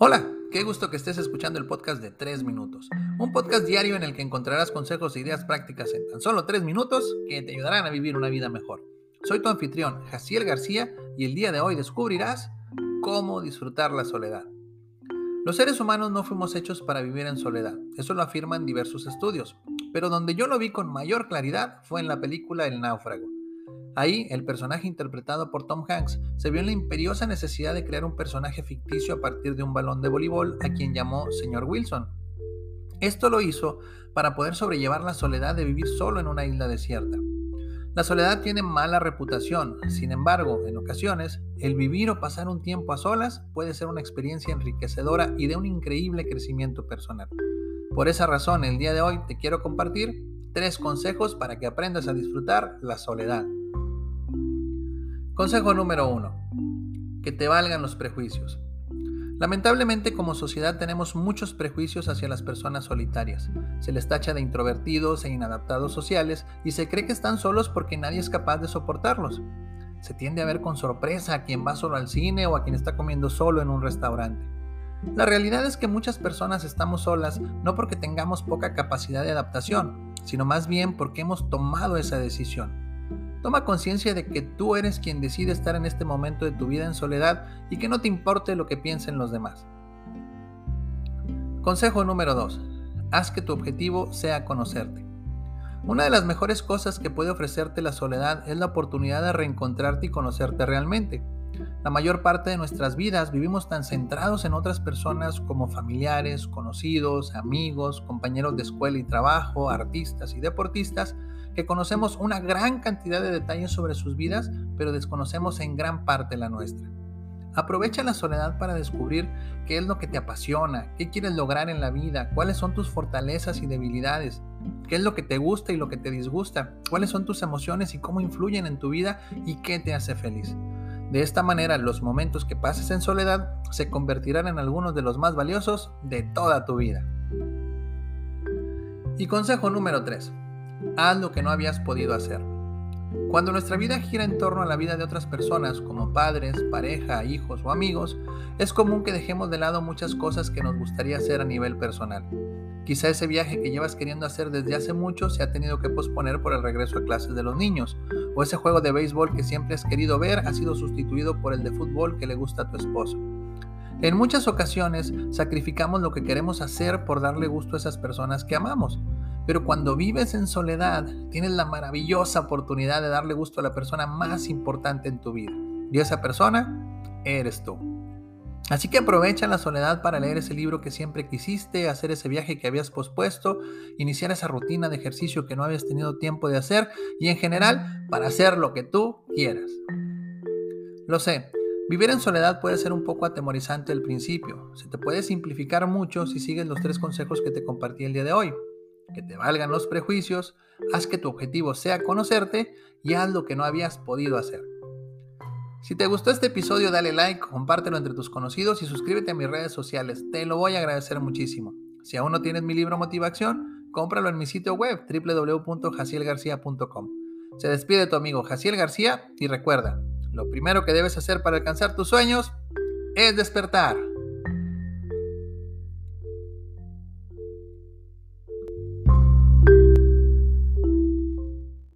Hola, qué gusto que estés escuchando el podcast de 3 minutos. Un podcast diario en el que encontrarás consejos e ideas prácticas en tan solo 3 minutos que te ayudarán a vivir una vida mejor. Soy tu anfitrión, Jaciel García, y el día de hoy descubrirás cómo disfrutar la soledad. Los seres humanos no fuimos hechos para vivir en soledad, eso lo afirman diversos estudios, pero donde yo lo vi con mayor claridad fue en la película El náufrago. Ahí, el personaje interpretado por Tom Hanks se vio en la imperiosa necesidad de crear un personaje ficticio a partir de un balón de voleibol a quien llamó señor Wilson. Esto lo hizo para poder sobrellevar la soledad de vivir solo en una isla desierta. La soledad tiene mala reputación, sin embargo, en ocasiones, el vivir o pasar un tiempo a solas puede ser una experiencia enriquecedora y de un increíble crecimiento personal. Por esa razón, el día de hoy te quiero compartir tres consejos para que aprendas a disfrutar la soledad. Consejo número 1. Que te valgan los prejuicios. Lamentablemente como sociedad tenemos muchos prejuicios hacia las personas solitarias. Se les tacha de introvertidos e inadaptados sociales y se cree que están solos porque nadie es capaz de soportarlos. Se tiende a ver con sorpresa a quien va solo al cine o a quien está comiendo solo en un restaurante. La realidad es que muchas personas estamos solas no porque tengamos poca capacidad de adaptación, sino más bien porque hemos tomado esa decisión. Toma conciencia de que tú eres quien decide estar en este momento de tu vida en soledad y que no te importe lo que piensen los demás. Consejo número 2. Haz que tu objetivo sea conocerte. Una de las mejores cosas que puede ofrecerte la soledad es la oportunidad de reencontrarte y conocerte realmente. La mayor parte de nuestras vidas vivimos tan centrados en otras personas como familiares, conocidos, amigos, compañeros de escuela y trabajo, artistas y deportistas, que conocemos una gran cantidad de detalles sobre sus vidas, pero desconocemos en gran parte la nuestra. Aprovecha la soledad para descubrir qué es lo que te apasiona, qué quieres lograr en la vida, cuáles son tus fortalezas y debilidades, qué es lo que te gusta y lo que te disgusta, cuáles son tus emociones y cómo influyen en tu vida y qué te hace feliz. De esta manera, los momentos que pases en soledad se convertirán en algunos de los más valiosos de toda tu vida. Y consejo número 3 haz lo que no habías podido hacer. Cuando nuestra vida gira en torno a la vida de otras personas, como padres, pareja, hijos o amigos, es común que dejemos de lado muchas cosas que nos gustaría hacer a nivel personal. Quizá ese viaje que llevas queriendo hacer desde hace mucho se ha tenido que posponer por el regreso a clases de los niños, o ese juego de béisbol que siempre has querido ver ha sido sustituido por el de fútbol que le gusta a tu esposo. En muchas ocasiones sacrificamos lo que queremos hacer por darle gusto a esas personas que amamos. Pero cuando vives en soledad, tienes la maravillosa oportunidad de darle gusto a la persona más importante en tu vida. Y esa persona eres tú. Así que aprovecha la soledad para leer ese libro que siempre quisiste, hacer ese viaje que habías pospuesto, iniciar esa rutina de ejercicio que no habías tenido tiempo de hacer y en general para hacer lo que tú quieras. Lo sé, vivir en soledad puede ser un poco atemorizante al principio. Se te puede simplificar mucho si sigues los tres consejos que te compartí el día de hoy que te valgan los prejuicios, haz que tu objetivo sea conocerte y haz lo que no habías podido hacer. Si te gustó este episodio, dale like, compártelo entre tus conocidos y suscríbete a mis redes sociales. Te lo voy a agradecer muchísimo. Si aún no tienes mi libro Motivación, cómpralo en mi sitio web www.jacielgarcía.com. Se despide tu amigo Jaciel García y recuerda, lo primero que debes hacer para alcanzar tus sueños es despertar.